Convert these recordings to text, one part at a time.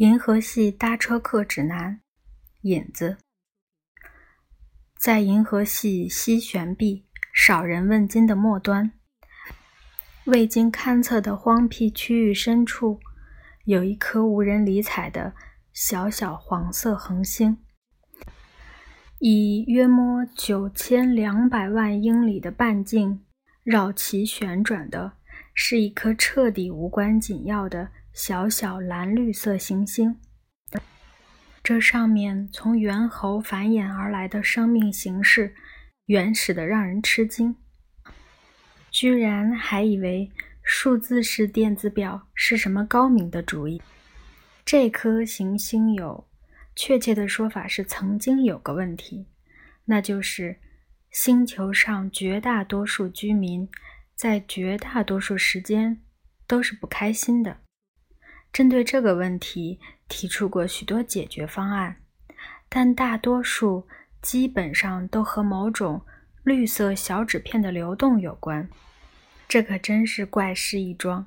银河系搭车客指南，引子。在银河系西悬臂、少人问津的末端，未经勘测的荒僻区域深处，有一颗无人理睬的小小黄色恒星。以约摸九千两百万英里的半径绕其旋转的，是一颗彻底无关紧要的。小小蓝绿色行星，这上面从猿猴繁衍而来的生命形式，原始的让人吃惊。居然还以为数字式电子表是什么高明的主意。这颗行星有，确切的说法是曾经有个问题，那就是星球上绝大多数居民在绝大多数时间都是不开心的。针对这个问题，提出过许多解决方案，但大多数基本上都和某种绿色小纸片的流动有关。这可真是怪事一桩，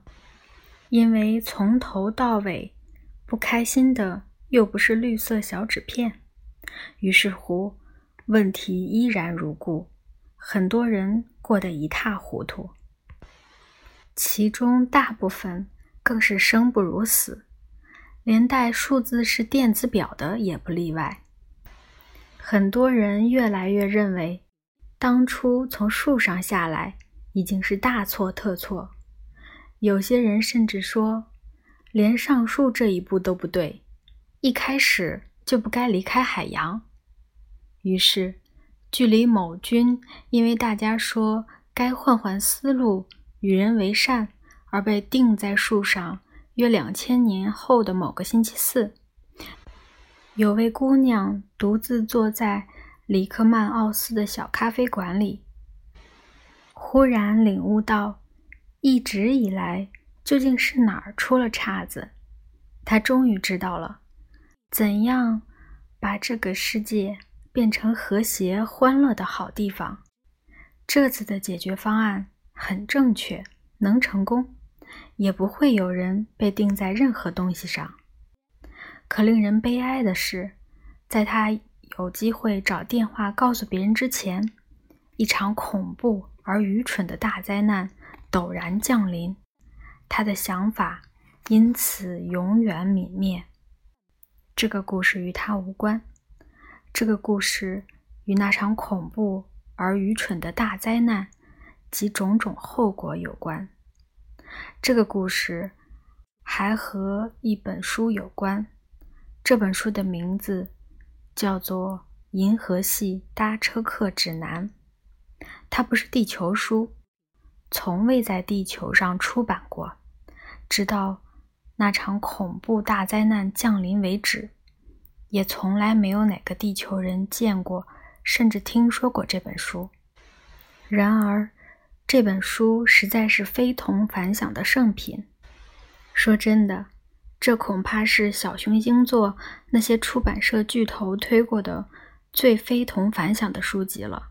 因为从头到尾不开心的又不是绿色小纸片。于是乎，问题依然如故，很多人过得一塌糊涂，其中大部分。更是生不如死，连带数字是电子表的也不例外。很多人越来越认为，当初从树上下来已经是大错特错。有些人甚至说，连上树这一步都不对，一开始就不该离开海洋。于是，距离某君因为大家说该换换思路，与人为善。而被钉在树上约两千年后的某个星期四，有位姑娘独自坐在里克曼奥斯的小咖啡馆里，忽然领悟到，一直以来究竟是哪儿出了岔子。她终于知道了，怎样把这个世界变成和谐欢乐的好地方。这次的解决方案很正确，能成功。也不会有人被钉在任何东西上。可令人悲哀的是，在他有机会找电话告诉别人之前，一场恐怖而愚蠢的大灾难陡然降临，他的想法因此永远泯灭。这个故事与他无关，这个故事与那场恐怖而愚蠢的大灾难及种种后果有关。这个故事还和一本书有关，这本书的名字叫做《银河系搭车客指南》。它不是地球书，从未在地球上出版过，直到那场恐怖大灾难降临为止，也从来没有哪个地球人见过，甚至听说过这本书。然而，这本书实在是非同凡响的圣品。说真的，这恐怕是小熊星座那些出版社巨头推过的最非同凡响的书籍了。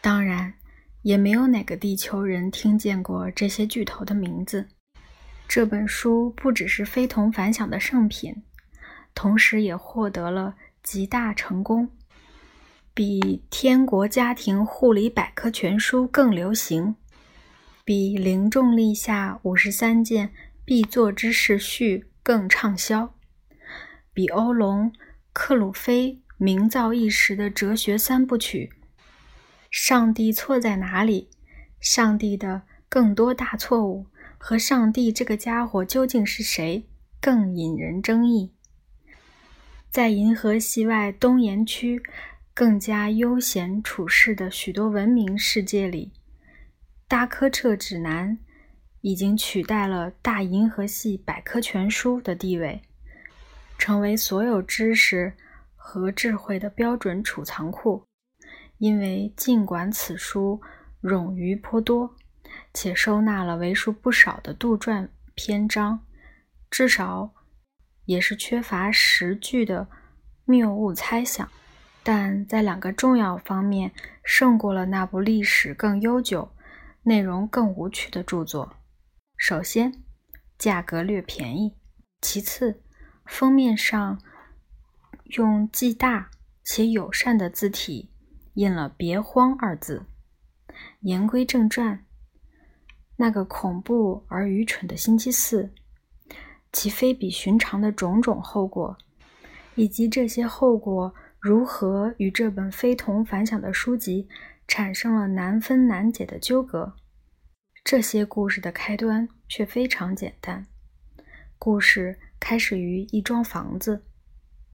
当然，也没有哪个地球人听见过这些巨头的名字。这本书不只是非同凡响的圣品，同时也获得了极大成功。比《天国家庭护理百科全书》更流行，比《零重力下五十三件必做之事序》更畅销，比欧龙·克鲁菲名噪一时的哲学三部曲《上帝错在哪里》、《上帝的更多大错误》和《上帝这个家伙究竟是谁》更引人争议。在银河系外东岩区。更加悠闲处世的许多文明世界里，《大科彻指南》已经取代了《大银河系百科全书》的地位，成为所有知识和智慧的标准储藏库。因为尽管此书冗余颇多，且收纳了为数不少的杜撰篇章，至少也是缺乏实据的谬误猜想。但在两个重要方面胜过了那部历史更悠久、内容更无趣的著作。首先，价格略便宜；其次，封面上用既大且友善的字体印了“别慌”二字。言归正传，那个恐怖而愚蠢的星期四，其非比寻常的种种后果，以及这些后果如何与这本非同凡响的书籍产生了难分难解的纠葛，这些故事的开端却非常简单。故事开始于一幢房子，